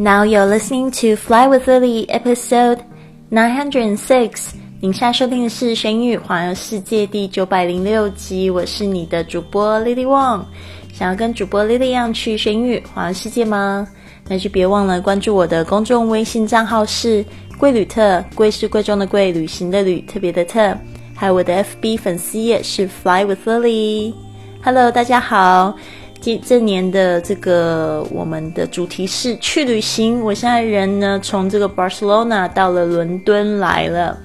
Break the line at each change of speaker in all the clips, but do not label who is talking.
Now you're listening to Fly with Lily, episode nine hundred and six. 您现在收听的是《玄宇环游世界》第九百零六集。我是你的主播 Lily Wang。想要跟主播 Lily 一样去玄宇环游世界吗？那就别忘了关注我的公众微信账号是“贵旅特”，贵是贵重的贵，旅行的旅，特别的特。还有我的 FB 粉丝页是 Fly with Lily。Hello，大家好。这这年的这个我们的主题是去旅行。我现在人呢从这个 Barcelona 到了伦敦来了，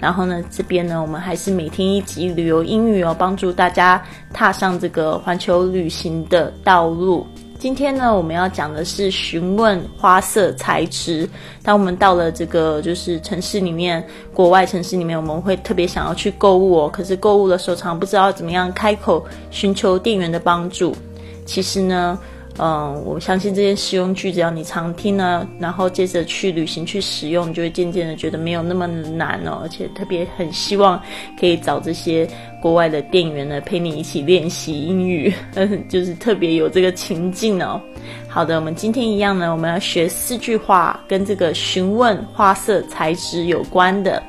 然后呢这边呢我们还是每天一集旅游英语哦，帮助大家踏上这个环球旅行的道路。今天呢我们要讲的是询问花色材质。当我们到了这个就是城市里面，国外城市里面，我们会特别想要去购物哦，可是购物的时候常不知道怎么样开口寻求店员的帮助。其实呢，嗯，我相信这些实用句，只要你常听呢，然后接着去旅行去使用，你就会渐渐的觉得没有那么难哦。而且特别很希望可以找这些国外的店员呢，陪你一起练习英语，就是特别有这个情境哦。好的，我们今天一样呢，我们要学四句话，跟这个询问花色材质有关的。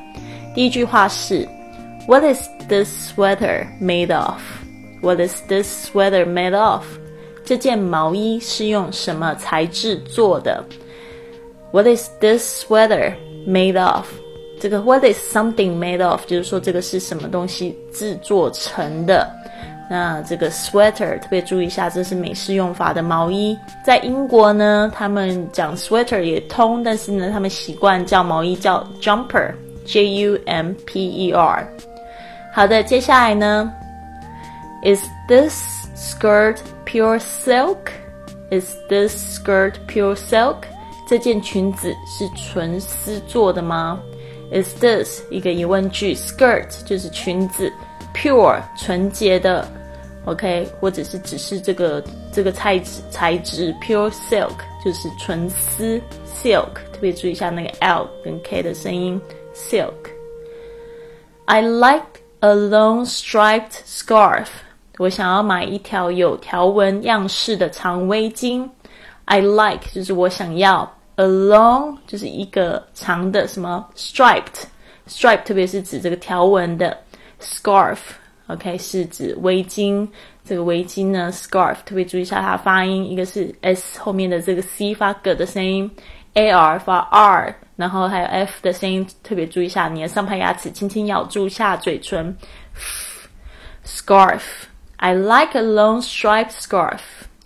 第一句话是：What is this sweater made of？What is this sweater made of？这件毛衣是用什么材质做的？What is this sweater made of？这个 What is something made of？就是说这个是什么东西制作成的。那这个 sweater 特别注意一下，这是美式用法的毛衣。在英国呢，他们讲 sweater 也通，但是呢，他们习惯叫毛衣叫 jumper，J U M P E R。好的，接下来呢，Is this skirt pure silk? Is this skirt pure silk? 这件裙子是纯丝做的吗？Is this 一个疑问句，skirt 就是裙子，pure 纯洁的，OK，或者是只是这个这个材质材质，pure silk 就是纯丝，silk 特别注意一下那个 L 跟 K 的声音，silk。I like a long striped scarf. 我想要买一条有条纹样式的长围巾。I like 就是我想要，a long 就是一个长的什么 striped，stripe 特别是指这个条纹的 scarf，OK 是指围巾。这个围巾呢，scarf 特别注意一下它发音，一个是 s 后面的这个 c 发 g 的声音，a r 发 r，然后还有 f 的声音，特别注意一下你的上排牙齿轻轻咬住下嘴唇，scarf。I like a long striped scarf。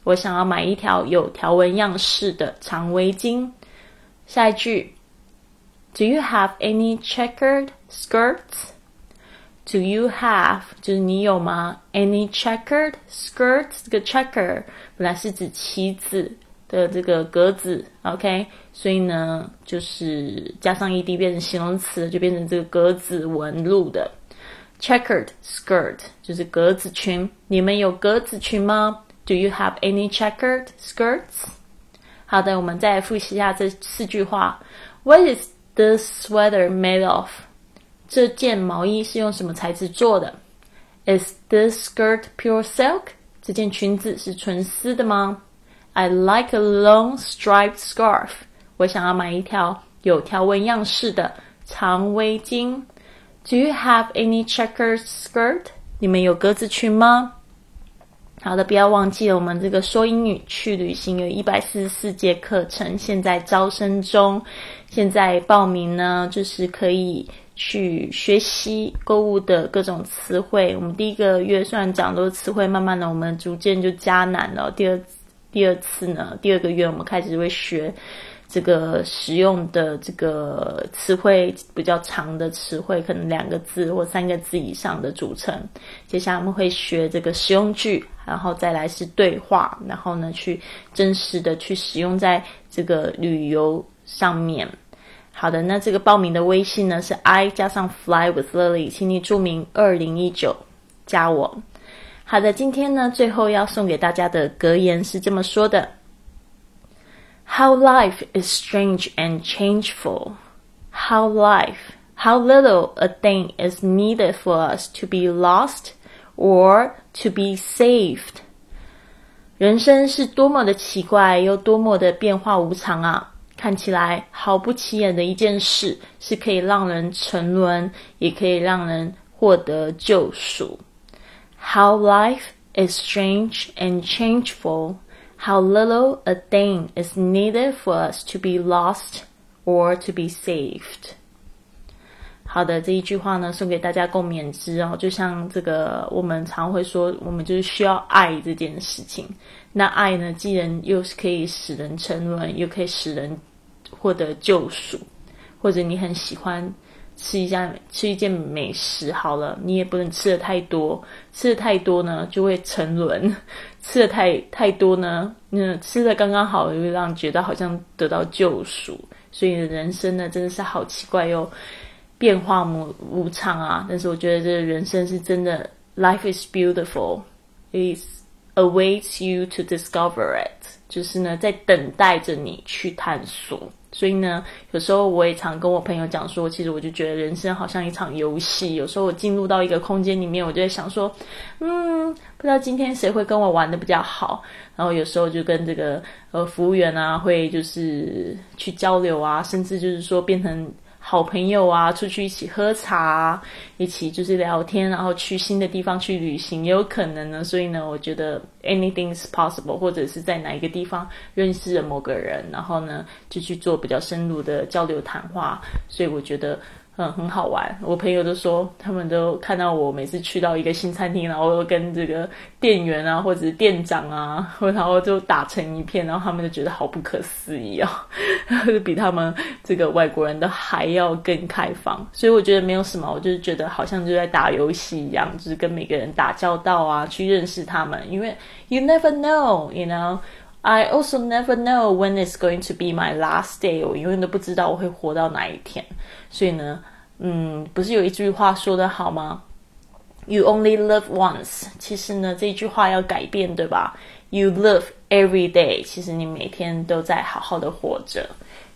我想要买一条有条纹样式的长围巾。下一句，Do you have any checkered skirts? Do you have 就是你有吗？Any checkered skirts？这个 checker 本来是指旗子的这个格子，OK？所以呢，就是加上 ed 变成形容词，就变成这个格子纹路的。Checkered skirt 就是格子裙，你们有格子裙吗？Do you have any checkered skirts？好的，我们再来复习一下这四句话。What is this sweater made of？这件毛衣是用什么材质做的？Is this skirt pure silk？这件裙子是纯丝的吗？I like a long striped scarf。我想要买一条有条纹样式的长围巾。 Do you have any checkered skirt？你们有格子裙吗？好的，不要忘记了，我们这个说英语去旅行有一百四十四节课程，现在招生中。现在报名呢，就是可以去学习购物的各种词汇。我们第一个月虽然讲都是词汇，慢慢的我们逐渐就加难了。第二第二次呢，第二个月我们开始会学。这个使用的这个词汇比较长的词汇，可能两个字或三个字以上的组成。接下来我们会学这个实用句，然后再来是对话，然后呢去真实的去使用在这个旅游上面。好的，那这个报名的微信呢是 I 加上 Fly with Lily，请你注明二零一九加我。好的，今天呢最后要送给大家的格言是这么说的。How life is strange and changeful. How life, how little a thing is needed for us to be lost or to be saved. 人生是多么的奇怪，又多么的变化无常啊！ 看起来毫不起眼的一件事，是可以让人沉沦，也可以让人获得救赎。How life is strange and changeful. How little a thing is needed for us to be lost or to be saved. 好的，这一句话呢，送给大家共勉之哦。就像这个，我们常会说，我们就是需要爱这件事情。那爱呢，既然又是可以使人沉沦，又可以使人获得救赎，或者你很喜欢。吃一下吃一件美食好了，你也不能吃的太多，吃的太多呢就会沉沦，吃的太太多呢，那吃的刚刚好，又让觉得好像得到救赎。所以人生呢真的是好奇怪哟，变化无无常啊。但是我觉得这人生是真的，Life is beautiful, it awaits you to discover it，就是呢在等待着你去探索。所以呢，有时候我也常跟我朋友讲说，其实我就觉得人生好像一场游戏。有时候我进入到一个空间里面，我就在想说，嗯，不知道今天谁会跟我玩的比较好。然后有时候就跟这个呃服务员啊，会就是去交流啊，甚至就是说变成。好朋友啊，出去一起喝茶，一起就是聊天，然后去新的地方去旅行也有可能呢。所以呢，我觉得 anything is possible，或者是在哪一个地方认识了某个人，然后呢就去做比较深入的交流谈话。所以我觉得。嗯，很好玩。我朋友都说，他们都看到我每次去到一个新餐厅，然后跟这个店员啊，或者是店长啊，然后就打成一片，然后他们就觉得好不可思议啊，比他们这个外国人都还要更开放。所以我觉得没有什么，我就是觉得好像就在打游戏一样，就是跟每个人打交道啊，去认识他们。因为 you never know，you know。I also never know when it's going to be my last day。我永远都不知道我会活到哪一天。所以呢，嗯，不是有一句话说的好吗？You only live once。其实呢，这句话要改变，对吧？You live every day。其实你每天都在好好的活着，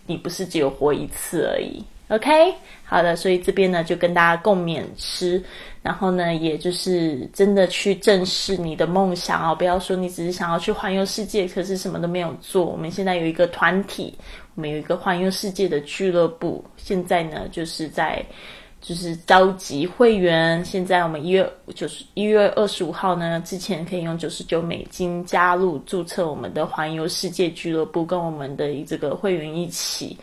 你不是只有活一次而已。 OK，好的，所以这边呢就跟大家共勉吃，然后呢，也就是真的去正视你的梦想啊，不要说你只是想要去环游世界，可是什么都没有做。我们现在有一个团体，我们有一个环游世界的俱乐部，现在呢就是在就是召集会员。现在我们一月九十一月二十五号呢之前可以用九十九美金加入注册我们的环游世界俱乐部，跟我们的这个会员一起。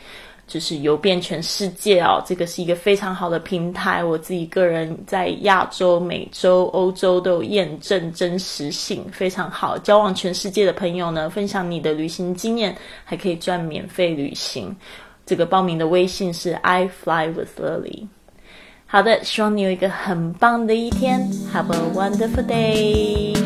就是游遍全世界哦，这个是一个非常好的平台。我自己个人在亚洲、美洲、欧洲都有验证真实性，非常好。交往全世界的朋友呢，分享你的旅行经验，还可以赚免费旅行。这个报名的微信是 I fly with Lily。好的，希望你有一个很棒的一天，Have a wonderful day。